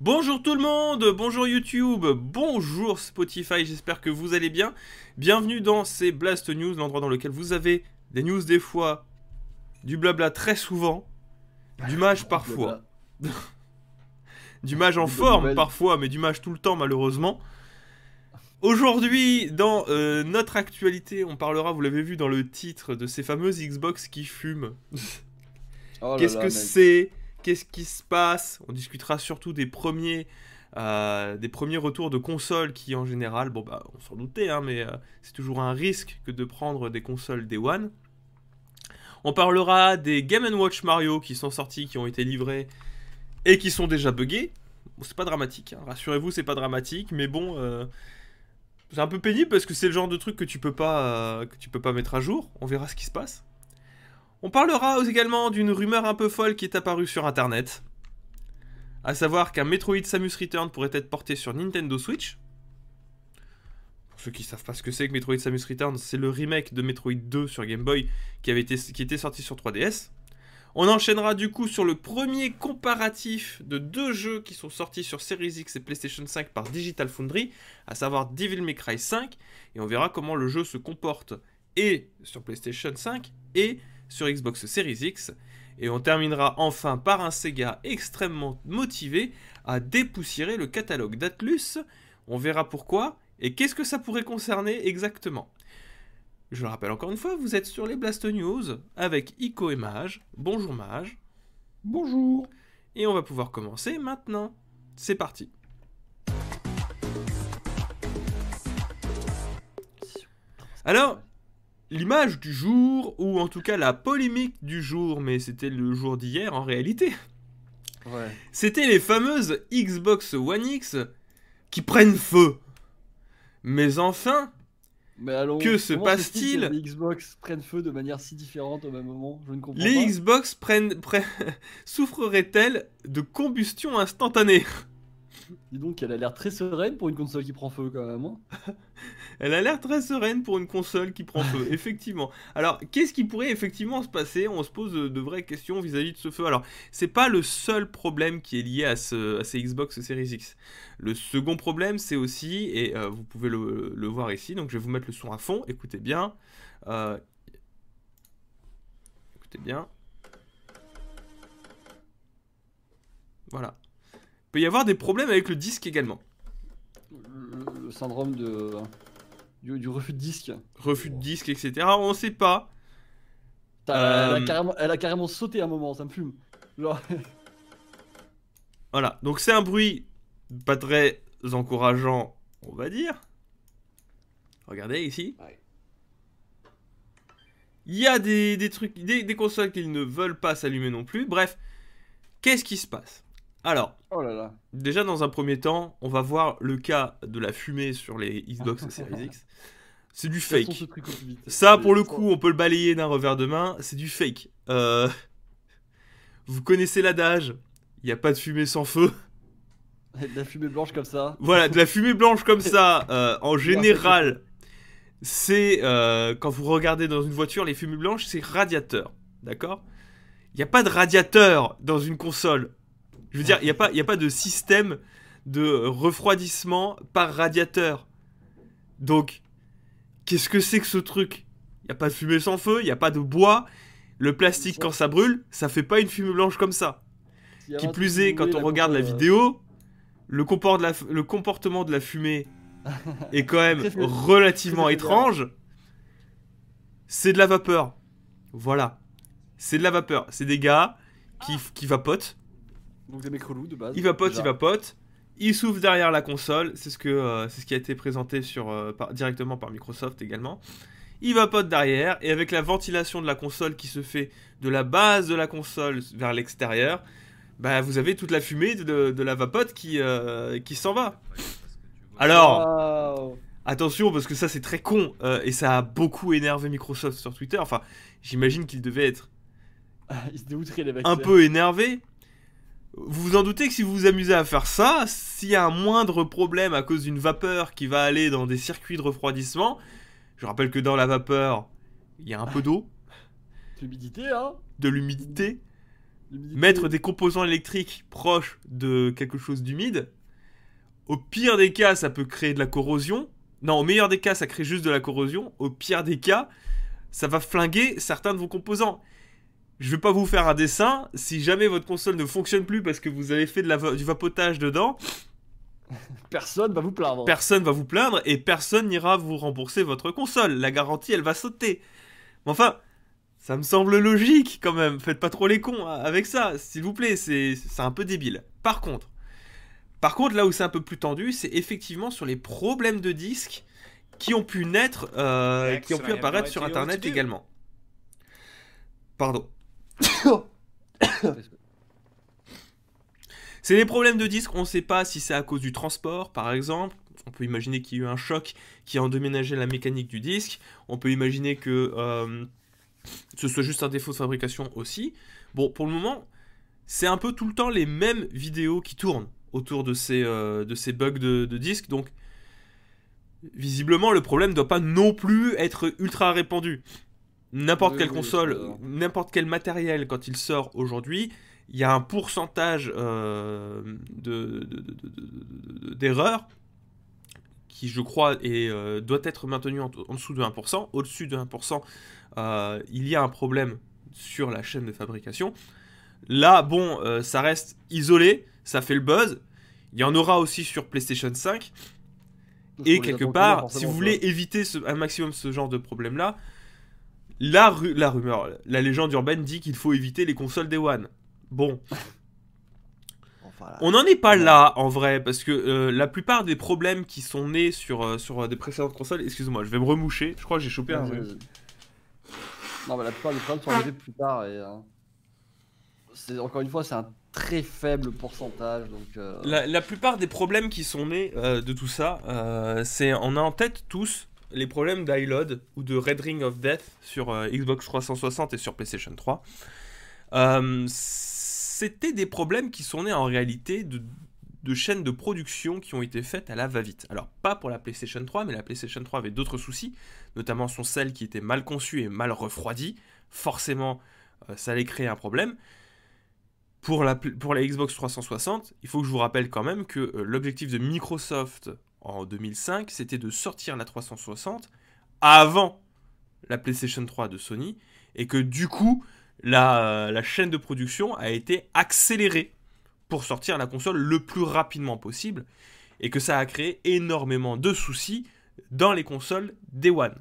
Bonjour tout le monde, bonjour YouTube, bonjour Spotify, j'espère que vous allez bien. Bienvenue dans ces Blast News, l'endroit dans lequel vous avez des news des fois, du blabla très souvent, du mage parfois, du mage en forme parfois, mais du mage tout le temps malheureusement. Aujourd'hui, dans euh, notre actualité, on parlera, vous l'avez vu dans le titre, de ces fameuses Xbox qui fument. Oh Qu'est-ce que c'est Qu'est-ce qui se passe On discutera surtout des premiers, euh, des premiers retours de consoles qui, en général, bon bah, on s'en doutait, hein, mais euh, c'est toujours un risque que de prendre des consoles Day One. On parlera des Game Watch Mario qui sont sortis, qui ont été livrés et qui sont déjà buggés. C'est pas dramatique, hein. rassurez-vous, c'est pas dramatique, mais bon, euh, c'est un peu pénible parce que c'est le genre de truc que tu peux que tu peux pas mettre à jour. On verra ce qui se passe. On parlera également d'une rumeur un peu folle qui est apparue sur internet. À savoir qu'un Metroid Samus Return pourrait être porté sur Nintendo Switch. Pour ceux qui savent pas ce que c'est que Metroid Samus Return, c'est le remake de Metroid 2 sur Game Boy qui, avait été, qui était sorti sur 3DS. On enchaînera du coup sur le premier comparatif de deux jeux qui sont sortis sur Series X et PlayStation 5 par Digital Foundry, à savoir Devil May Cry 5, et on verra comment le jeu se comporte et sur PlayStation 5 et sur Xbox Series X. Et on terminera enfin par un Sega extrêmement motivé à dépoussiérer le catalogue d'Atlus. On verra pourquoi et qu'est-ce que ça pourrait concerner exactement. Je le rappelle encore une fois, vous êtes sur les Blast News avec Ico et Mage. Bonjour Mage. Bonjour. Et on va pouvoir commencer maintenant. C'est parti. Alors, l'image du jour, ou en tout cas la polémique du jour, mais c'était le jour d'hier en réalité. C'était les fameuses Xbox One X qui prennent feu. Mais enfin, que se passe-t-il Les Xbox prennent feu de manière si différente au même moment? Je ne comprends les Xbox prennent, souffreraient-elles de combustion instantanée? Dis donc, elle a l'air très sereine pour une console qui prend feu quand même. Hein. elle a l'air très sereine pour une console qui prend feu, effectivement. Alors, qu'est-ce qui pourrait effectivement se passer? On se pose de, vraies questions vis-à-vis de ce feu. Alors, c'est pas le seul problème qui est lié à, ce, ces Xbox Series X. Le second problème, c'est aussi, et euh, vous pouvez le, voir ici, donc je vais vous mettre le son à fond, écoutez bien. Euh, écoutez bien. Voilà peut y avoir des problèmes avec le disque également. Le, syndrome de, du, refus de disque. Refus de disque, etc. On sait pas. elle, a euh, carrément, elle, a carrément, sauté un moment, ça me fume. voilà, donc c'est un bruit pas très encourageant, on va dire. Regardez ici. Il y a des, trucs, des, des consoles qui ne veulent pas s'allumer non plus. Bref, qu'est-ce qui se passe? Alors, oh déjà dans un premier temps, on va voir le cas de la fumée sur les Xbox Series X. C'est du fake. Ça, pour le coup, on peut le balayer d'un revers de main. C'est du fake. Euh, vous connaissez l'adage il n'y a pas de fumée sans feu. De la fumée blanche comme ça. Voilà, de la fumée blanche comme ça, euh, en général, c'est euh, quand vous regardez dans une voiture, les fumées blanches, c'est radiateur. D'accord? Il n'y a pas de radiateur dans une console. Je veux dire, il n'y a, pas, a pas de système de refroidissement par radiateur. Donc, qu'est-ce que c'est que ce truc? Il n'y a pas de fumée sans feu, il n'y a pas de bois. Le plastique, quand ça brûle, ça fait pas une fumée blanche comme ça. Qui plus est, quand on regarde la vidéo, le, le comportement de la fumée est quand même relativement étrange. C'est de la vapeur. Voilà. C'est de la vapeur. C'est des gars qui, qui vapotent donc des mecs relous de base. Il vapote, il vapote. Il souffle derrière la console. C'est ce, que, euh, c'est ce qui a été présenté sur, euh, directement par Microsoft également. Il vapote derrière. Et avec la ventilation de la console qui se fait de la base de la console vers l'extérieur, bah, vous avez toute la fumée de, la vapote qui, euh, qui s'en va. Alors, attention parce que ça c'est très con. et ça a beaucoup énervé Microsoft sur Twitter. Enfin, j'imagine qu'il devait être un peu énervé. Vous vous en doutez que si vous vous amusez à faire ça, s'il y a un moindre problème à cause d'une vapeur qui va aller dans des circuits de refroidissement, je rappelle que dans la vapeur, il y a un peu d'eau. De l'humidité, hein De l'humidité. mettre des composants électriques proches de quelque chose d'humide. Au pire des cas, ça peut créer de la corrosion. Non, au meilleur des cas, ça crée juste de la corrosion. Au pire des cas, ça va flinguer certains de vos composants. Je vais pas vous faire un dessin. Si jamais votre console ne fonctionne plus parce que vous avez fait de du vapotage dedans, personne va vous plaindre. Personne va vous plaindre et personne n'ira vous rembourser votre console. La garantie, elle va sauter. Mais enfin, ça me semble logique quand même. Faites pas trop les cons avec ça, s'il vous plaît. C'est un peu débile. Par contre, par contre, là où c'est un peu plus tendu, c'est effectivement sur les problèmes de disques qui ont pu naître, euh, qui ont pu apparaître sur Internet également. Pardon. c'est des problèmes de disques, on ne sait pas si c'est à cause du transport, par exemple. On peut imaginer qu'il y a eu un choc qui a endoménagé la mécanique du disque. On peut imaginer que euh, ce soit juste un défaut de fabrication aussi. Bon, pour le moment, c'est un peu tout le temps les mêmes vidéos qui tournent autour de ces, euh, bugs de, de disque. Donc, visiblement, le problème ne doit pas non plus être ultra répandu. N'importe quelle console, n'importe quel matériel, quand il sort aujourd'hui, il y a un pourcentage euh, d'erreurs qui, je crois, est, euh, doit être maintenu en, dessous de 1%. Au-dessus de 1%, euh, il y a un problème sur la chaîne de fabrication. Là, bon, ça reste isolé, ça fait le buzz. Il y en aura aussi sur PlayStation 5. Et quelque part, si vous voulez éviter un maximum ce genre de problème-là, la, la rumeur, la légende urbaine dit qu'il faut éviter les consoles Day One. Bon. On n'en est pas là en vrai, parce que euh, la plupart des problèmes qui sont nés sur, euh, sur euh, des précédentes consoles, excuse-moi, je vais me remoucher, je crois que j'ai chopé un. Non, mais la plupart des problèmes sont arrivés plus tard et. c'est, encore une fois, c'est un très faible pourcentage. Donc, la, la, plupart des problèmes qui sont nés de tout ça, c'est on a en tête tous les problèmes d'iLoad ou de Red Ring of Death sur euh, Xbox 360 et sur PlayStation 3. Euh, c'était des problèmes qui sont nés en réalité de, chaînes de production qui ont été faites à la va-vite. Alors, pas pour la PlayStation 3, mais la PlayStation 3 avait d'autres soucis, notamment son celle qui était mal conçu et mal refroidi. Forcément, euh, ça allait créer un problème. Pour la, pour la Xbox 360, il faut que je vous rappelle quand même que l'objectif de Microsoft en 2005, c'était de sortir la 360 avant la PlayStation 3 de Sony, et que du coup, la, la chaîne de production a été accélérée pour sortir la console le plus rapidement possible, et que ça a créé énormément de soucis dans les consoles Day One.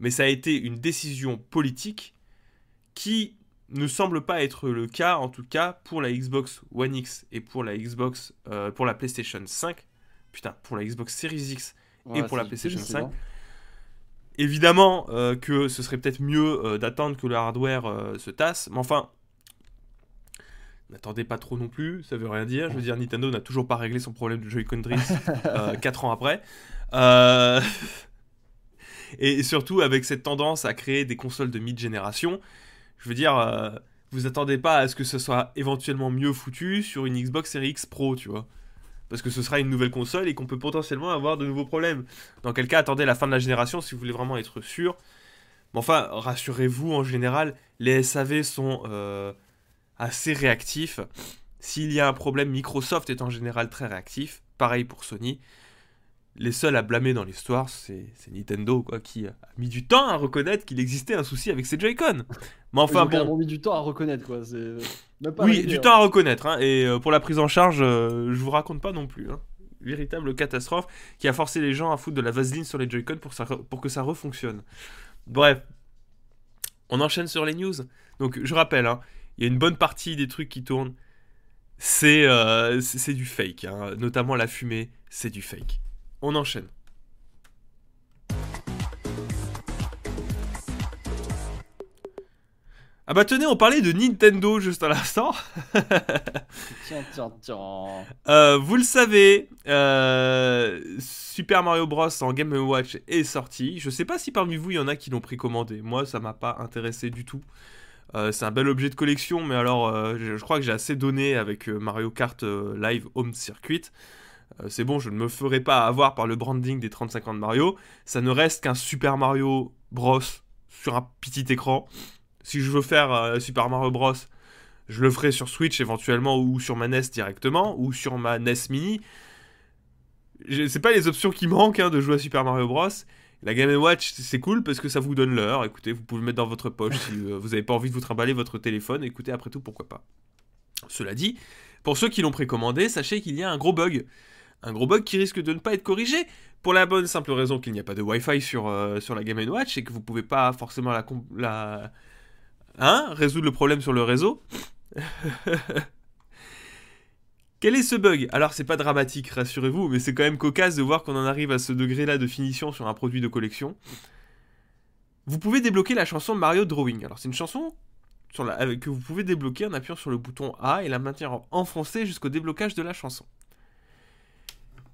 Mais ça a été une décision politique qui ne semble pas être le cas, en tout cas pour la Xbox One X et pour la euh, pour la PlayStation 5, putain, pour la Xbox Series X et pour la PlayStation 5. Évidemment euh, que ce serait peut-être mieux euh, d'attendre que le hardware euh, se tasse, mais enfin, n'attendez pas trop non plus, ça veut rien dire. Je veux dire, Nintendo n'a toujours pas réglé son problème de Joy-Con Drift 4 ans après. et surtout avec cette tendance à créer des consoles de mid-génération, je veux dire, vous attendez pas à ce que ce soit éventuellement mieux foutu sur une Xbox Series X Pro, tu vois parce que ce sera une nouvelle console et qu'on peut potentiellement avoir de nouveaux problèmes. Dans quel cas, attendez la fin de la génération si vous voulez vraiment être sûr. Mais enfin, rassurez-vous, en général, les SAV sont euh, assez réactifs. S'il y a un problème, Microsoft est en général très réactif. Pareil pour Sony les seuls à blâmer dans l'histoire, c'est Nintendo, quoi, qui a mis du temps à reconnaître qu'il existait un souci avec ses Joy-Con. Mais enfin, Ils ont mis du temps à reconnaître, quoi. Oui, du temps à reconnaître. Hein. Et euh, pour la prise en charge, euh, je vous raconte pas non plus. Hein. Véritable catastrophe qui a forcé les gens à foutre de la vaseline sur les Joy-Con pour, pour que ça refonctionne. Bref, on enchaîne sur les news. Donc, je rappelle, hein, il y a une bonne partie des trucs qui tournent. C'est euh, du fake, notamment la fumée, c'est du fake. On enchaîne. Ah bah tenez, on parlait de Nintendo juste à l'instant. tiens, tiens, tiens. Euh, vous le savez, euh, Super Mario Bros en Game Watch est sorti. Je sais pas si parmi vous il y en a qui l'ont précommandé. Moi, ça m'a pas intéressé du tout. Euh, c'est un bel objet de collection, mais alors je, je, crois que j'ai assez donné avec Mario Kart Live Home Circuit. Euh, c'est bon, je ne me ferai pas avoir par le branding des 35 ans de Mario. Ça ne reste qu'un Super Mario Bros sur un petit écran. Si je veux faire euh, Super Mario Bros, Je le ferai sur Switch éventuellement ou sur ma NES directement ou sur ma NES Mini. C'est pas les options qui manquent hein, de jouer à Super Mario Bros. La Game Watch, c'est cool parce que ça vous donne l'heure. Écoutez, vous pouvez le mettre dans votre poche si euh, vous n'avez pas envie de vous trimballer votre téléphone. Écoutez, après tout, pourquoi pas. Cela dit, pour ceux qui l'ont précommandé, sachez qu'il y a un gros bug. Un gros bug qui risque de ne pas être corrigé pour la bonne simple raison qu'il n'y a pas de Wi-Fi sur, euh, sur la Game Watch et que vous pouvez pas forcément la, la... Hein, résoudre le problème sur le réseau? Quel est ce bug? Alors c'est pas dramatique, rassurez-vous, mais c'est quand même cocasse de voir qu'on en arrive à ce degré-là de finition sur un produit de collection. Vous pouvez débloquer la chanson Mario Drawing. Alors c'est une chanson que vous pouvez débloquer en appuyant sur le bouton A et la maintenir enfoncée jusqu'au déblocage de la chanson.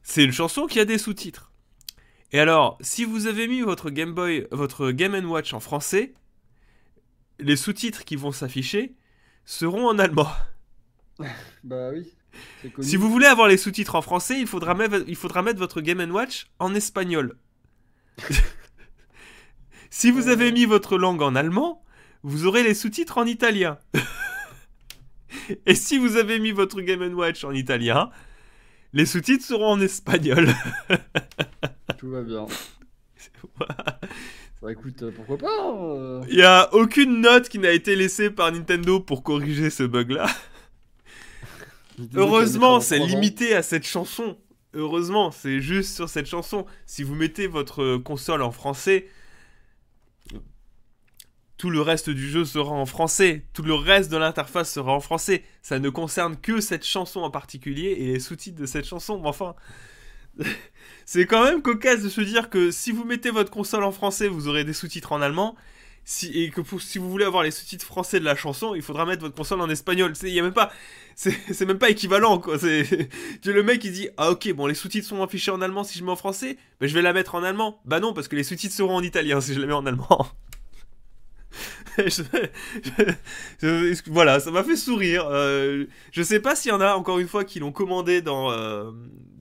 C'est une chanson qui a des sous-titres. Et alors, si vous avez mis votre Game Boy, votre Game Watch en français, les sous-titres qui vont s'afficher seront en allemand. bah oui. Si vous voulez avoir les sous-titres en français, il faudra, mettre, il faudra mettre votre Game Watch en espagnol. si vous avez mis votre langue en allemand, vous aurez les sous-titres en italien. Et si vous avez mis votre Game Watch en italien, les sous-titres seront en espagnol. Tout va bien. Bah écoute, euh, pourquoi pas hein, Il n'y a aucune note qui n'a été laissée par Nintendo pour corriger ce bug-là. Heureusement, c'est limité à cette chanson. Heureusement, c'est juste sur cette chanson. Si vous mettez votre console en français, tout le reste du jeu sera en français. Tout le reste de l'interface sera en français. Ça ne concerne que cette chanson en particulier et les sous-titres de cette chanson. Mais enfin, c'est quand même cocasse de se dire que si vous mettez votre console en français, vous aurez des sous-titres en allemand si, et que si vous voulez avoir les sous-titres français de la chanson, il faudra mettre votre console en espagnol. Il a même pas, c'est même pas équivalent quoi. C'est le mec qui dit ah ok bon les sous-titres sont affichés en allemand si je mets en français, mais je vais la mettre en allemand. Bah non parce que les sous-titres seront en italien si je la mets en allemand. voilà, ça m'a fait sourire. Euh, je sais pas s'il y en a encore une fois qui l'ont commandé dans, euh,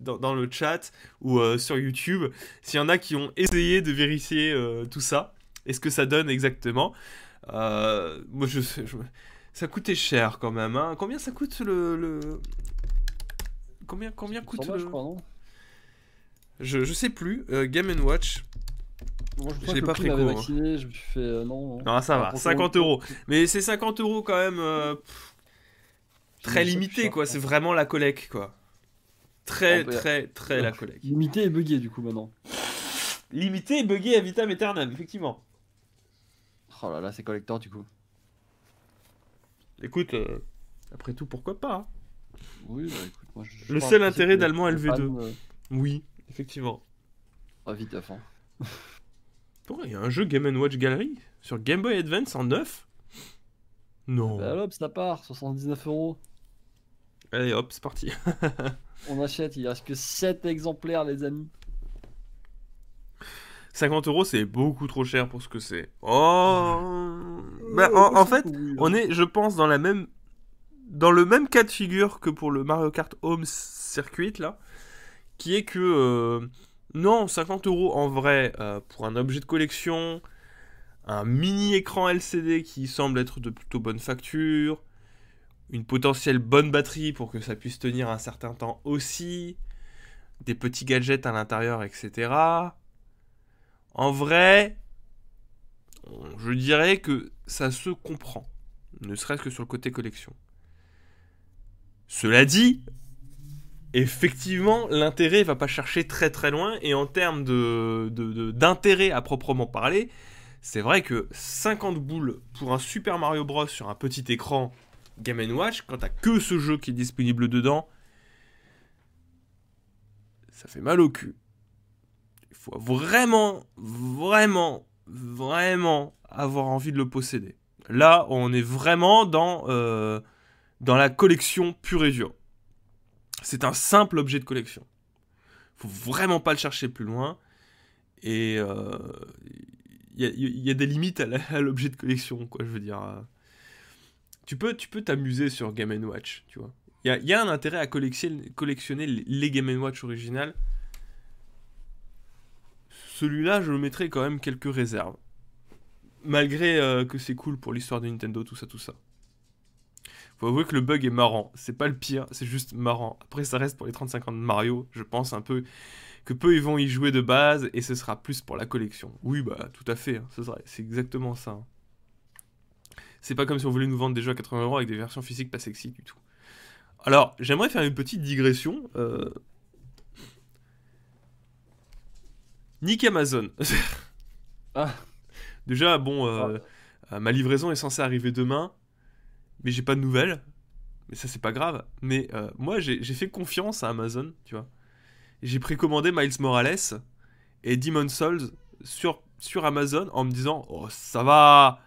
dans, le chat ou euh, sur YouTube. S'il y en a qui ont essayé de vérifier tout ça et ce que ça donne exactement? Moi, je, ça coûtait cher quand même. Hein. Combien ça coûte le, combien combien coûte le... je, je, sais plus. Game Watch. Je, l'ai pas pris court. Hein. je fais euh, non, non. ça va. 50 euros. Mais c'est 50 euros quand même. très limité quoi. C'est vraiment la collecte quoi. Très très très la collecte. Limité et buggé du coup maintenant. Limité et buggé à vitam aeternam effectivement. Oh là là, c'est collector du coup. Écoute, euh, après tout, pourquoi pas hein. Oui, bah écoute, moi je. Le seul intérêt d'Allemand LV2. Euh. Oui, effectivement. Ah, vite à fond. il y a un jeu Game Watch Gallery sur Game Boy Advance en neuf? Non. Bah hop, ça part, 79 euros. Allez hop, c'est parti. On achète, il reste que 7 exemplaires, les amis. 50 euros, c'est beaucoup trop cher pour ce que c'est. Oh bah, en, fait, on est, je pense, dans la même, dans le même cas de figure que pour le Mario Kart Home Circuit là, qui est que euh, non, 50 euros en vrai euh, pour un objet de collection, un mini écran LCD qui semble être de plutôt bonne facture, une potentielle bonne batterie pour que ça puisse tenir un certain temps aussi, des petits gadgets à l'intérieur, etc. En vrai, je dirais que ça se comprend, ne serait-ce que sur le côté collection. Cela dit, effectivement, l'intérêt va pas chercher très très loin, et en termes d'intérêt à proprement parler, c'est vrai que 50 boules pour un Super Mario Bros. sur un petit écran Game Watch, quand t'as que ce jeu qui est disponible dedans, ça fait mal au cul faut vraiment, vraiment, vraiment avoir envie de le posséder. Là, on est vraiment dans, euh, dans la collection pure et dure. C'est un simple objet de collection. Faut vraiment pas le chercher plus loin. Et il euh, y, a des limites à l'objet de collection, quoi, je veux dire. Tu peux t'amuser sur Game Watch, tu vois. Il y, a, un intérêt à collectionner, collectionner les Game Watch originales celui-là, je le mettrai quand même quelques réserves. Malgré euh, que c'est cool pour l'histoire de Nintendo, tout ça, tout ça. Faut avouer que le bug est marrant. C'est pas le pire, c'est juste marrant. Après, ça reste pour les 35 ans de Mario. Je pense un peu que peu ils vont y jouer de base et ce sera plus pour la collection. Oui, bah tout à fait. Hein. C'est exactement ça. Hein. C'est pas comme si on voulait nous vendre des jeux à 80 euros avec des versions physiques pas sexy du tout. Alors, j'aimerais faire une petite digression. Euh... Nick Amazon. ah. Déjà, bon, euh, ah. euh, ma livraison est censée arriver demain, mais j'ai pas de nouvelles. Mais ça, c'est pas grave. Mais euh, moi, j'ai fait confiance à Amazon, tu vois. J'ai précommandé Miles Morales et Demon Souls sur, sur Amazon en me disant Oh, ça va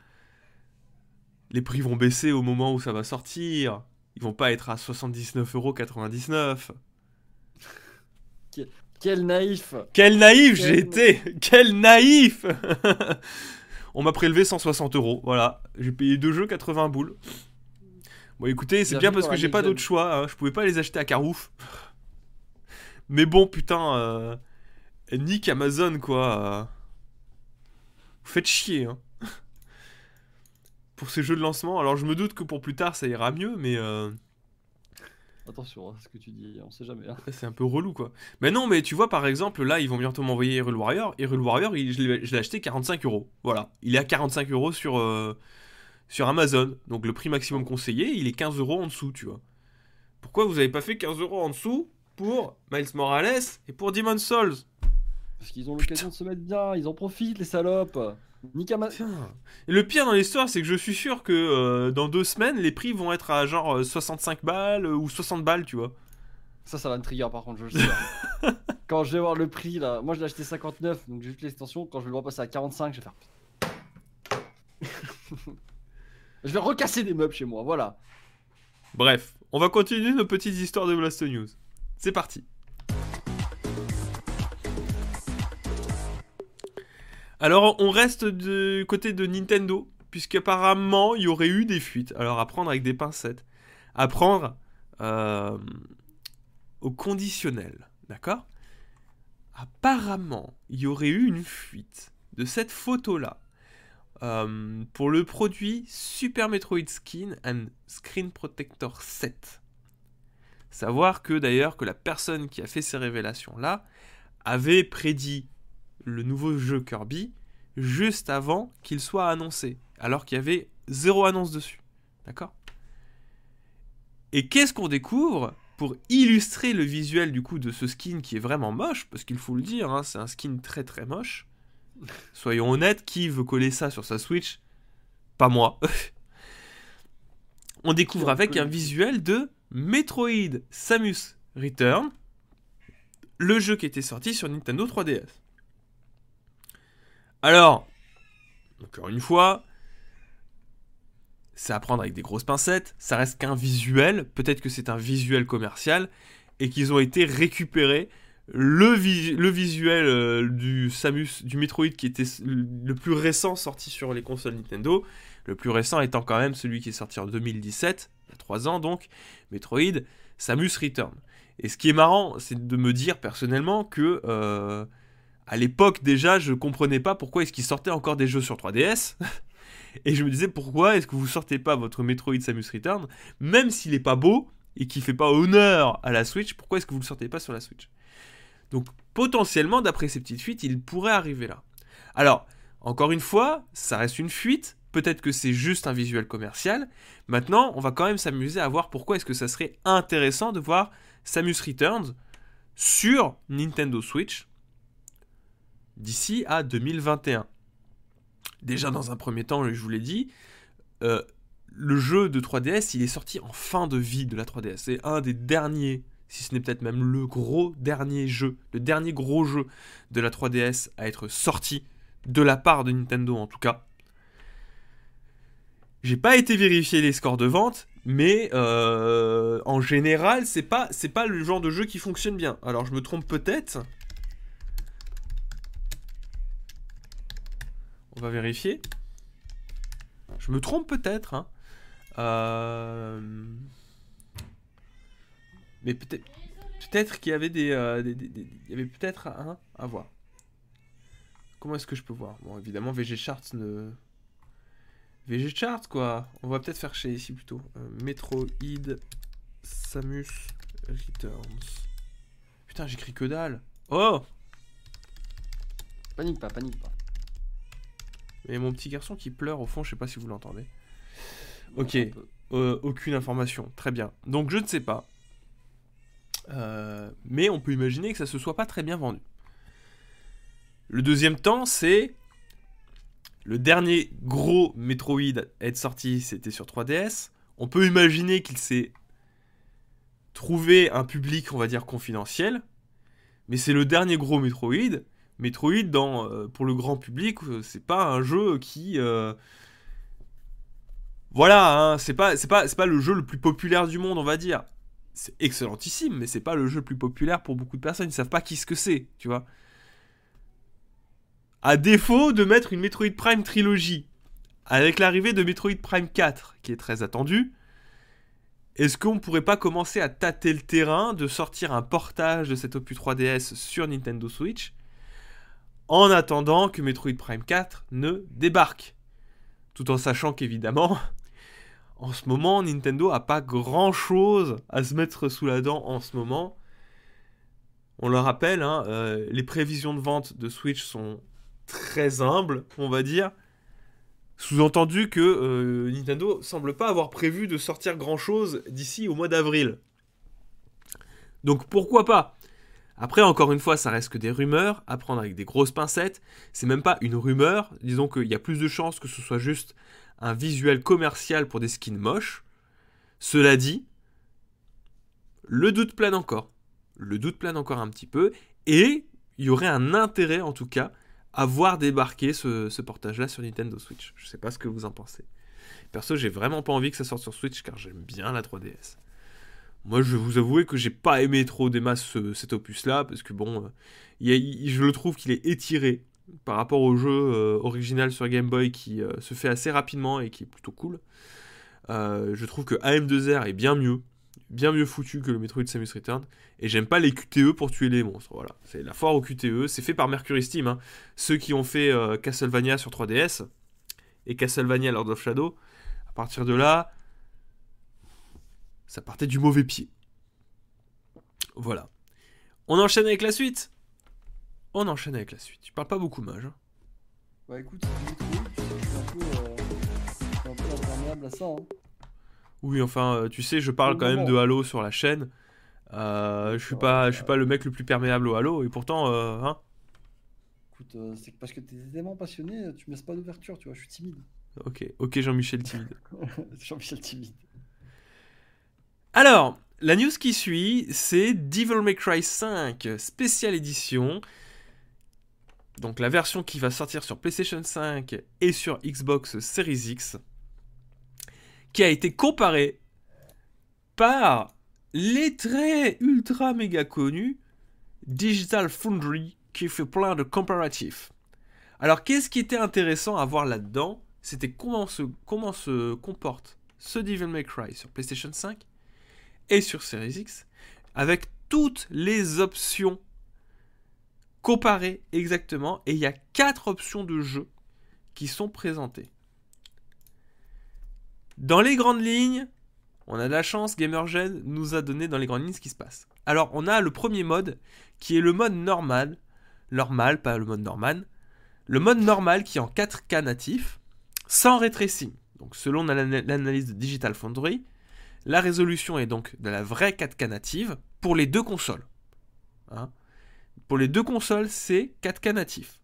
Les prix vont baisser au moment où ça va sortir. Ils vont pas être à 79,99€. Quel naïf Quel naïf j'ai été Quel naïf On m'a prélevé 160 euros, voilà. J'ai payé deux jeux 80 boules. Bon écoutez, c'est bien parce que j'ai pas d'autre choix, hein. je pouvais pas les acheter à Carouf. Mais bon, putain, euh... nique Amazon quoi. Vous faites chier, hein. pour ces jeux de lancement. Alors je me doute que pour plus tard ça ira mieux, mais... Euh, Attention à ce que tu dis, on sait jamais. Hein. C'est un peu relou quoi. Mais non, mais tu vois par exemple, là ils vont bientôt m'envoyer Hyrule Warrior. Hyrule Warrior, je l'ai acheté 45 euros. Voilà. Il est à 45 euros sur, euh, sur Amazon. Donc le prix maximum conseillé, il est 15 euros en dessous, tu vois. Pourquoi vous avez pas fait 15 euros en dessous pour Miles Morales et pour Demon's Souls? Parce qu'ils ont l'occasion de se mettre bien, ils en profitent les salopes. Et le pire dans l'histoire, c'est que je suis sûr que euh, dans deux semaines, les prix vont être à genre 65 euh, balles euh, ou 60 balles, tu vois. Ça, ça va me trigger par contre, je le sais. quand je vais voir le prix là, moi je l'ai acheté 59, donc j'ai juste l'extension. Quand je vais le voir passer à 45, je vais faire. Je vais recasser des meubles chez moi, voilà. Bref, on va continuer nos petites histoires de Blast News. C'est parti. Alors, on reste du côté de Nintendo, puisqu'apparemment, il y aurait eu des fuites. Alors, à prendre avec des pincettes. À prendre euh, au conditionnel, d'accord? Apparemment, il y aurait eu une fuite de cette photo-là euh, pour le produit Super Metroid Skin and Screen Protector 7. Savoir que d'ailleurs que la personne qui a fait ces révélations-là avait prédit le nouveau jeu Kirby juste avant qu'il soit annoncé, alors qu'il y avait zéro annonce dessus. D'accord? Et qu'est-ce qu'on découvre pour illustrer le visuel du coup de ce skin qui est vraiment moche, parce qu'il faut le dire, hein, c'est un skin très très moche. Soyons honnêtes, qui veut coller ça sur sa Switch? Pas moi. On découvre avec un visuel de Metroid Samus Return, le jeu qui était sorti sur Nintendo 3DS. Alors, encore une fois, c'est à prendre avec des grosses pincettes, ça reste qu'un visuel, peut-être que c'est un visuel commercial, et qu'ils ont été récupérés le, visuel euh, du Samus, du Metroid qui était le plus récent sorti sur les consoles Nintendo, le plus récent étant quand même celui qui est sorti en 2017, il y a 3 ans donc, Metroid Samus Return. Et ce qui est marrant, c'est de me dire personnellement que euh, à l'époque déjà, je comprenais pas pourquoi est-ce qu'ils sortaient encore des jeux sur 3DS. et je me disais pourquoi est-ce que vous sortez pas votre Metroid Samus Return, même s'il est pas beau et qui fait pas honneur à la Switch, pourquoi est-ce que vous le sortez pas sur la Switch? Donc potentiellement, d'après ces petites fuites, il pourrait arriver là. Alors, encore une fois, ça reste une fuite. Peut-être que c'est juste un visuel commercial. Maintenant, on va quand même s'amuser à voir pourquoi est-ce que ça serait intéressant de voir Samus Returns sur Nintendo Switch d'ici à 2021. Déjà dans un premier temps, je vous l'ai dit, euh, le jeu de 3DS, il est sorti en fin de vie de la 3DS. C'est un des derniers, si ce n'est peut-être même le gros dernier jeu, le dernier gros jeu de la 3DS à être sorti de la part de Nintendo en tout cas. J'ai pas été vérifier les scores de vente, mais euh, en général, c'est pas pas le genre de jeu qui fonctionne bien. Alors je me trompe peut-être, On va vérifier. Je me trompe peut-être. Hein. Euh, mais peut-être peut-être qu'il y avait des, euh, il y avait peut-être un à voir. Comment est-ce que je peux voir? Bon, évidemment, VG Charts ne VG Chart, quoi. On va peut-être faire chez ici plutôt. Euh, Metroid Samus Returns. Putain, j'écris que dalle. Oh Panique pas, panique pas. Et mon petit garçon qui pleure au fond, je sais pas si vous l'entendez. Ok, euh, aucune information. Très bien. Donc je ne sais pas. Euh, mais on peut imaginer que ça se soit pas très bien vendu. Le deuxième temps, c'est le dernier gros Metroid à être sorti, c'était sur 3DS. On peut imaginer qu'il s'est trouvé un public, on va dire, confidentiel. Mais c'est le dernier gros Metroid. Metroid, dans, euh, pour le grand public, euh, c'est pas un jeu qui. Voilà, hein, c'est pas le jeu le plus populaire du monde, on va dire. C'est excellentissime, mais c'est pas le jeu le plus populaire pour beaucoup de personnes. Ils savent pas qui ce que c'est, tu vois. À défaut de mettre une Metroid Prime trilogie, avec l'arrivée de Metroid Prime 4, qui est très attendu, est-ce qu'on pourrait pas commencer à tâter le terrain, de sortir un portage de cet opus 3DS sur Nintendo Switch, en attendant que Metroid Prime 4 ne débarque? Tout en sachant qu'évidemment, en ce moment, Nintendo a pas grand chose à se mettre sous la dent en ce moment. On le rappelle, hein, euh, les prévisions de vente de Switch sont très humble, on va dire. Sous-entendu que euh, Nintendo semble pas avoir prévu de sortir grand chose d'ici au mois d'avril. Donc pourquoi pas? Après, encore une fois, ça reste que des rumeurs, à prendre avec des grosses pincettes. C'est même pas une rumeur, disons qu'il y a plus de chances que ce soit juste un visuel commercial pour des skins moches. Cela dit, le doute plane encore. Le doute plane encore un petit peu, et il y aurait un intérêt en tout cas à voir débarquer ce, portage-là sur Nintendo Switch. Je sais pas ce que vous en pensez. Perso, j'ai vraiment pas envie que ça sorte sur Switch car j'aime bien la 3DS. Moi, je vous avouer que j'ai pas aimé trop des masses cet opus-là parce que bon, euh, je le trouve qu'il est étiré par rapport au jeu euh, original sur Game Boy qui euh, se fait assez rapidement et qui est plutôt cool. je trouve que AM2R est bien mieux bien mieux foutu que le Metroid Samus Return. Et j'aime pas les QTE pour tuer les monstres. Voilà, c'est la foire au QTE. C'est fait par Mercury Steam. Hein. Ceux qui ont fait euh, Castlevania sur 3DS et Castlevania Lord of Shadow, à partir de là, ça partait du mauvais pied. Voilà. On enchaîne avec la suite. On enchaîne avec la suite. Tu parles pas beaucoup, mage. Hein. Bah écoute, je suis un peu, euh, un peu imperméable à ça. Hein. Oui, enfin, euh, tu sais, je parle quand même de Halo sur la chaîne. Euh, je suis pas, je suis pas le mec le plus perméable au Halo, et pourtant, euh, hein. Écoute, c'est parce que t'es tellement passionné, tu me laisses pas d'ouverture, tu vois, je suis timide. Ok, ok, Jean-Michel timide. Jean-Michel timide. Alors, la news qui suit, c'est Devil May Cry 5 Special Edition. Donc la version qui va sortir sur PlayStation 5 et sur Xbox Series X qui a été comparé par les très ultra méga connus Digital Foundry qui fait plein de comparatifs. Alors qu'est-ce qui était intéressant à voir là-dedans? C'était comment se, comment se comporte ce Devil May Cry sur PlayStation 5 et sur Series X avec toutes les options comparées exactement et il y a quatre options de jeu qui sont présentées. Dans les grandes lignes, on a de la chance, GamerGen nous a donné dans les grandes lignes ce qui se passe. Alors, on a le premier mode qui est le mode normal. Normal, pas le mode normal. Le mode normal qui est en 4K natif, sans tracing. Donc, selon l'analyse de Digital Foundry, la résolution est donc de la vraie 4K native pour les deux consoles. Hein. Pour les deux consoles, c'est 4K natif.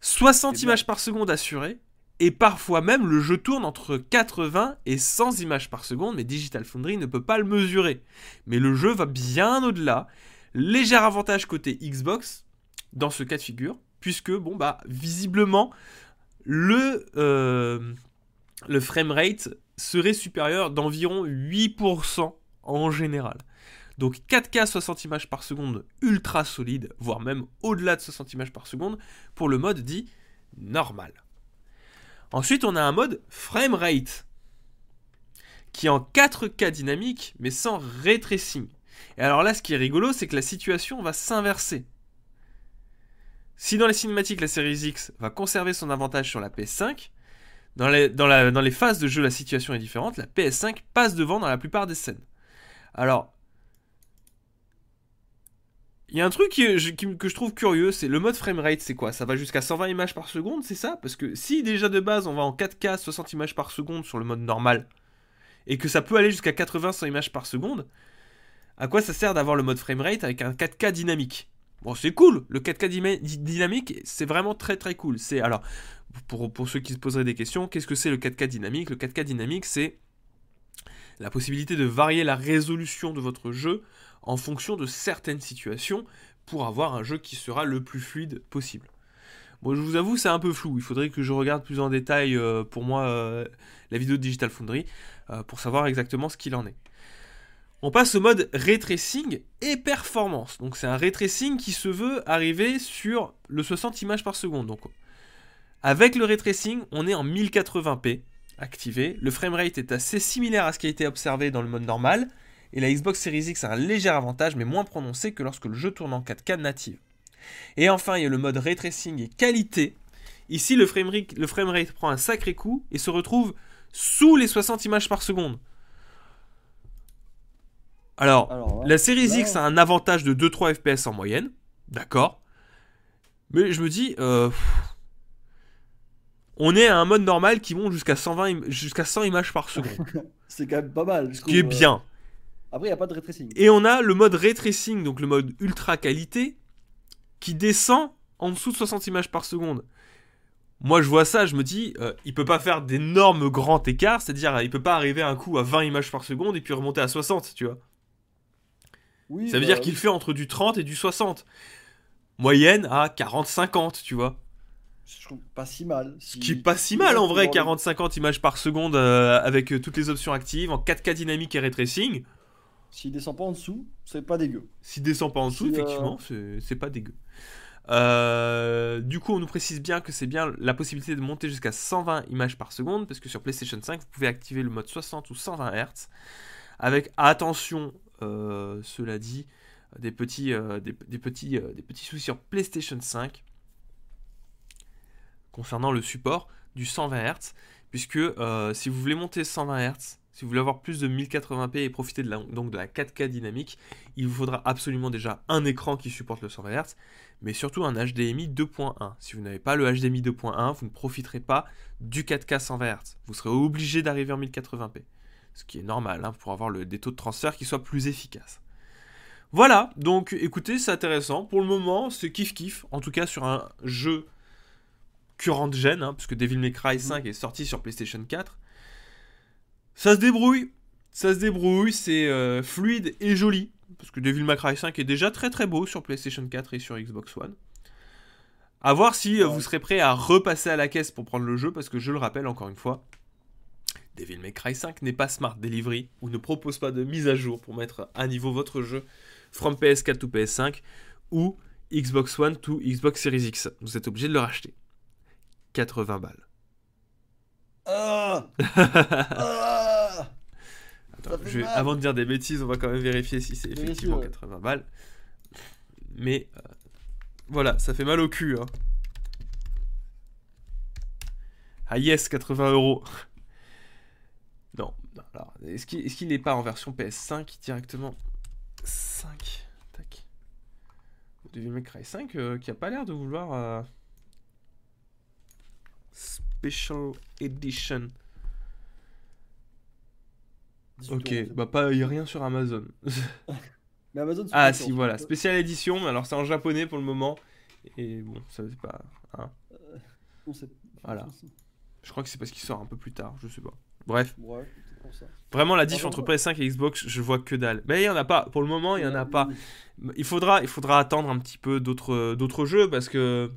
60 images par seconde assurées et parfois même, le jeu tourne entre 80 et 100 images par seconde, mais Digital Foundry ne peut pas le mesurer. Mais le jeu va bien au-delà. Léger avantage côté Xbox dans ce cas de figure, puisque, bon, bah, visiblement, le, euh, le framerate serait supérieur d'environ 8% en général. Donc 4K 60 images par seconde ultra solide, voire même au-delà de 60 images par seconde pour le mode dit normal. Ensuite, on a un mode frame rate qui est en 4K dynamique mais sans ray. Et alors là, ce qui est rigolo, c'est que la situation va s'inverser. Si dans les cinématiques, la série X va conserver son avantage sur la PS5, Dans les, dans, la, dans les phases de jeu, la situation est différente. La PS5 passe devant dans la plupart des scènes. Alors, il y a un truc que je trouve curieux, c'est le mode framerate, c'est quoi? Ça va jusqu'à 120 images par seconde, c'est ça? Parce que si déjà de base on va en 4K 60 images par seconde sur le mode normal, et que ça peut aller jusqu'à 80-100 images par seconde, à quoi ça sert d'avoir le mode framerate avec un 4K dynamique? Bon, c'est cool, le 4K dynamique, c'est vraiment très très cool. C'est alors pour, pour ceux qui se poseraient des questions, qu'est-ce que c'est le 4K dynamique? Le 4K dynamique, c'est la possibilité de varier la résolution de votre jeu en fonction de certaines situations pour avoir un jeu qui sera le plus fluide possible. Bon, je vous avoue, c'est un peu flou. Il faudrait que je regarde plus en détail euh, pour moi euh, la vidéo de Digital Foundry euh, pour savoir exactement ce qu'il en est. On passe au mode ray tracing et performance. Donc c'est un ray tracing qui se veut arriver sur le 60 images par seconde. Donc avec le ray tracing, on est en 1080p activé. Le framerate est assez similaire à ce qui a été observé dans le mode normal. Et la Xbox Series X a un léger avantage, mais moins prononcé que lorsque le jeu tourne en 4K native. Et enfin, il y a le mode ray tracing et qualité. Ici, le framerate, le framerate prend un sacré coup et se retrouve sous les 60 images par seconde. Alors, la Series X a un avantage de 2-3 FPS en moyenne, d'accord. Mais je me dis, euh, on est à un mode normal qui monte jusqu'à 120, jusqu'à 100 images par seconde. c'est quand même pas mal. Ce qui est bien. Après, il n'y a pas de ray tracing. Et on a le mode ray tracing, donc le mode ultra qualité, qui descend en dessous de 60 images par seconde. Moi, je vois ça, je me dis, euh, il peut pas faire d'énormes grands écarts, c'est-à-dire, il peut pas arriver un coup à 20 images par seconde et puis remonter à 60, tu vois. Oui, ça veut dire bah qu'il fait entre du 30 et du 60. Moyenne à 40-50, tu vois. Je trouve pas si mal. Ce qui est pas si mal en vrai, 40-50 images par seconde euh, avec euh, toutes les options actives, en 4K dynamique et ray tracing. S'il descend pas en dessous, c'est pas dégueu. S'il descend pas en dessous, effectivement, c'est pas dégueu. du coup, on nous précise bien que c'est bien la possibilité de monter jusqu'à 120 images par seconde, parce que sur PlayStation 5, vous pouvez activer le mode 60 ou 120 Hz, avec attention, euh, cela dit, des petits, des, petits, des petits soucis sur PlayStation 5 concernant le support du 120 Hz, puisque euh, si vous voulez monter 120 Hz, si vous voulez avoir plus de 1080p et profiter de la, donc de la 4K dynamique, il vous faudra absolument déjà un écran qui supporte le 120 Hz, mais surtout un HDMI 2.1. Si vous n'avez pas le HDMI 2.1, vous ne profiterez pas du 4K 120 Hz. Vous serez obligé d'arriver en 1080p, ce qui est normal hein, pour avoir le, des taux de transfert qui soient plus efficaces. Voilà, donc écoutez, c'est intéressant. Pour le moment, c'est kiff kiff, en tout cas sur un jeu current gen, hein, parce que Devil May Cry 5 mhm. est sorti sur PlayStation 4. Ça se débrouille, ça se débrouille, c'est euh, fluide et joli, parce que Devil May Cry 5 est déjà très très beau sur PlayStation 4 et sur Xbox One. A voir si euh, vous serez prêt à repasser à la caisse pour prendre le jeu, parce que je le rappelle encore une fois, Devil May Cry 5 n'est pas Smart Delivery ou ne propose pas de mise à jour pour mettre à niveau votre jeu from PS4 to PS5 ou Xbox One to Xbox Series X. Vous êtes obligé de le racheter. 80 balles. Ah ah avant de dire des bêtises, on va quand même vérifier si c'est effectivement 80 balles. Mais euh, voilà, ça fait mal au cul. Hein. Ah yes, 80 euros. Non, est-ce qu'il n'est pas en version PS5 directement? 5 Tac. Devil May Cry 5 euh, qui a pas l'air de vouloir. Euh, Special Edition. Ok, bah pas, y a rien sur Amazon. mais Amazon ah si, voilà, Special Edition, alors c'est en japonais pour le moment. Et bon, ça c'est pas... Hein. Euh, voilà. Je crois que c'est parce qu'il sort un peu plus tard, je sais pas. Bref. Vraiment la diff entre PS5 et Xbox, je vois que dalle. Mais il y en a pas, pour le moment il y en a pas. Il faudra, il faudra attendre un petit peu d'autres jeux parce que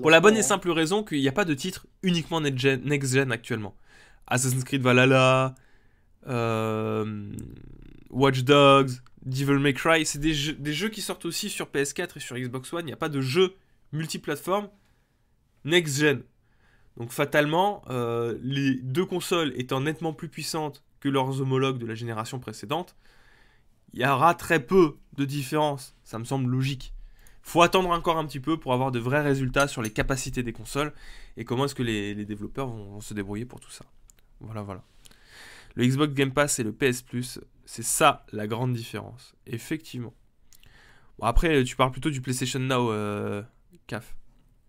pour la bonne et simple raison qu'il n'y a pas de titre uniquement next-gen actuellement. Assassin's Creed Valhalla, euh, Watch Dogs, Devil May Cry, c'est des jeux, qui sortent aussi sur PS4 et sur Xbox One. Il n'y a pas de jeu multiplateforme next-gen. Donc fatalement, euh, les deux consoles étant nettement plus puissantes que leurs homologues de la génération précédente, il y aura très peu de différence. Ça me semble logique. Faut attendre encore un petit peu pour avoir de vrais résultats sur les capacités des consoles et comment est-ce que les, développeurs vont, se débrouiller pour tout ça. Voilà, voilà. Le Xbox Game Pass et le PS Plus, c'est ça la grande différence. Effectivement. Bon, après, tu parles plutôt du PlayStation Now, euh, CAF.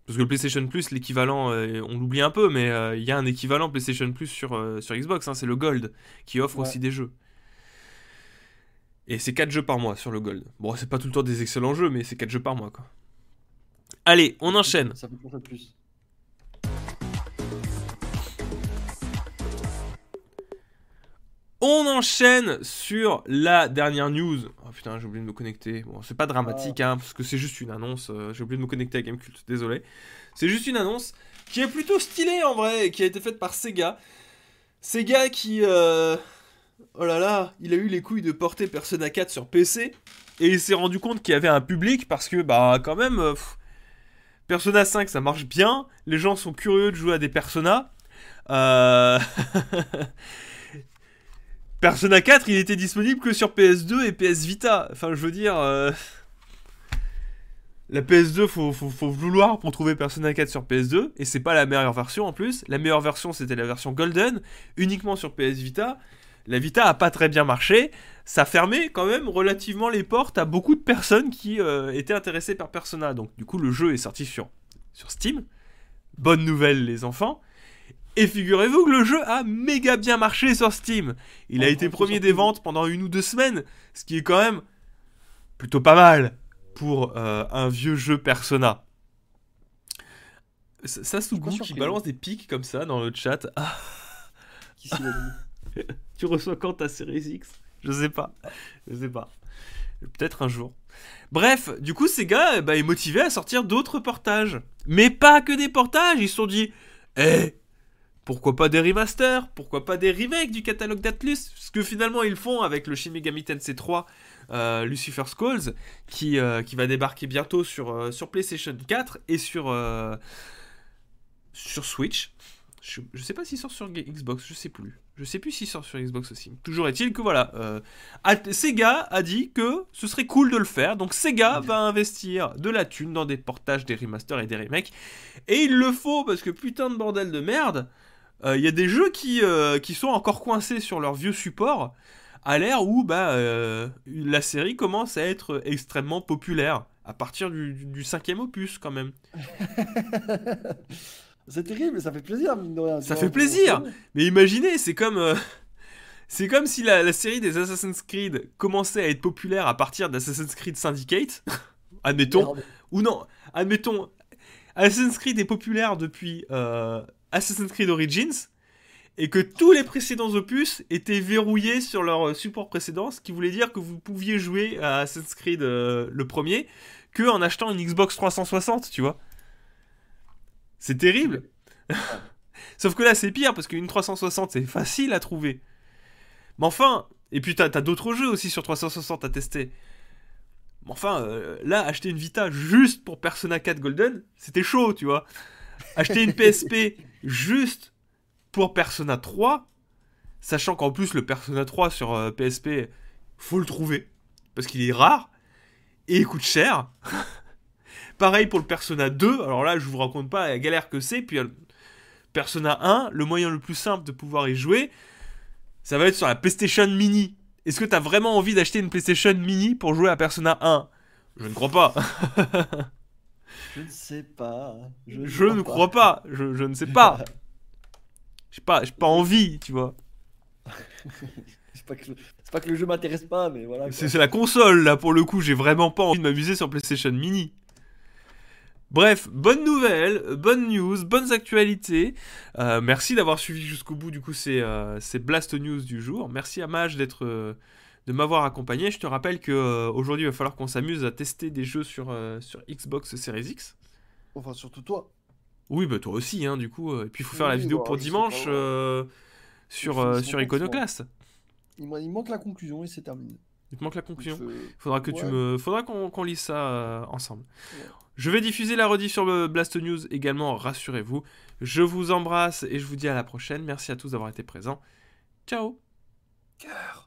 Parce que le PlayStation Plus, l'équivalent, euh, on l'oublie un peu, mais euh, il y a un équivalent PlayStation Plus sur, euh, sur Xbox, hein, c'est le Gold, qui offre aussi des jeux. Et c'est 4 jeux par mois sur le Gold. Bon, c'est pas tout le temps des excellents jeux, mais c'est 4 jeux par mois, quoi. Allez, on enchaîne. Ça pour plus. On enchaîne sur la dernière news. Oh putain, j'ai oublié de me connecter. Bon, c'est pas dramatique, hein, parce que c'est juste une annonce. Euh, j'ai oublié de me connecter à Gamecult, désolé. C'est juste une annonce qui est plutôt stylée en vrai, et qui a été faite par Sega. Sega qui. Euh, oh là là, il a eu les couilles de porter Persona 4 sur PC, et il s'est rendu compte qu'il y avait un public, parce que, bah, quand même. Euh, Persona 5, ça marche bien. Les gens sont curieux de jouer à des Persona. Euh. Persona 4, il était disponible que sur PS2 et PS Vita. Enfin, je veux dire. Euh, la PS2, faut, faut, vouloir pour trouver Persona 4 sur PS2. Et c'est pas la meilleure version en plus. La meilleure version, c'était la version Golden, uniquement sur PS Vita. La Vita a pas très bien marché. Ça fermait quand même relativement les portes à beaucoup de personnes qui euh, étaient intéressées par Persona. Donc, du coup, le jeu est sorti sur, sur Steam. Bonne nouvelle, les enfants. Et figurez-vous que le jeu a méga bien marché sur Steam. Il a été premier des ventes pendant une ou deux semaines, ce qui est quand même plutôt pas mal pour euh, un vieux jeu Persona. Goût qui balance des pics comme ça dans le chat. Ah. Qui tu reçois quand ta série X? Je sais pas. Je sais pas. Peut-être un jour. Bref, du coup, ces gars bah, est motivé à sortir d'autres portages. Mais pas que des portages. Ils se sont dit, eh, pourquoi pas des remasters? Pourquoi pas des remakes du catalogue d'Atlus? Ce que finalement ils font avec le Shin Megami Tensei 3 euh, Lucifer's Calls qui, euh, qui va débarquer bientôt sur, euh, sur PlayStation 4 et sur, sur Switch. Je, je sais pas s'il sort sur Xbox, je sais plus. Je sais plus s'il sort sur Xbox aussi. Toujours est-il que voilà, Sega a dit que ce serait cool de le faire. Donc Sega va investir de la thune dans des portages, des remasters et des remakes. Et il le faut parce que putain de bordel de merde. Il euh, y a des jeux qui, euh, qui sont encore coincés sur leur vieux support à l'ère où bah, euh, la série commence à être extrêmement populaire à partir du, cinquième opus quand même. c'est terrible, ça fait plaisir, mine de rien. Ça fait plaisir, mais imaginez, c'est comme, c'est comme si la, série des Assassin's Creed commençait à être populaire à partir d'Assassin's Creed Syndicate, admettons, ou non, admettons, Assassin's Creed est populaire depuis Assassin's Creed Origins et que tous les précédents opus étaient verrouillés sur leur euh, support précédent, ce qui voulait dire que vous pouviez jouer à Assassin's Creed euh, le premier que en achetant une Xbox 360, tu vois. C'est terrible. Sauf que là, c'est pire parce qu'une 360, c'est facile à trouver. Mais enfin, et puis t'as as, d'autres jeux aussi sur 360 à tester. Mais enfin, euh, là, acheter une Vita juste pour Persona 4 Golden, c'était chaud, tu vois. Acheter une PSP juste pour Persona 3, sachant qu'en plus le Persona 3 sur PSP, euh, faut le trouver, parce qu'il est rare, et il coûte cher. Pareil pour le Persona 2, alors là je vous raconte pas la galère que c'est, puis Persona 1, le moyen le plus simple de pouvoir y jouer, ça va être sur la PlayStation Mini. Est-ce que t'as vraiment envie d'acheter une PlayStation Mini pour jouer à Persona 1 Je ne crois pas. Je ne sais pas. Je, ne, crois pas. Je, ne sais pas. J'ai pas, pas envie, tu vois. c'est pas, pas, que le jeu m'intéresse pas, mais voilà. C'est la console, là, pour le coup. J'ai vraiment pas envie de m'amuser sur PlayStation Mini. Bref, bonne nouvelle, bonne news, bonnes actualités. Euh, merci d'avoir suivi jusqu'au bout, du coup, ces, euh, Blast News du jour. Merci à Mage d'être. Euh, de m'avoir accompagné. Je te rappelle qu'aujourd'hui, il va falloir qu'on s'amuse à tester des jeux sur, sur Xbox Series X. Enfin, surtout toi. Oui, bah toi aussi, hein, du coup. Et puis il faut faire la vidéo bah, pour dimanche sur, sur Iconoclast. Il, il manque la conclusion et c'est terminé. Il te manque la conclusion. Il faudra que tu me, faudra qu'on lise ça ensemble. Je vais diffuser la rediff sur Blast News également. Rassurez-vous. Je vous embrasse et je vous dis à la prochaine. Merci à tous d'avoir été présents. Ciao. Cœur.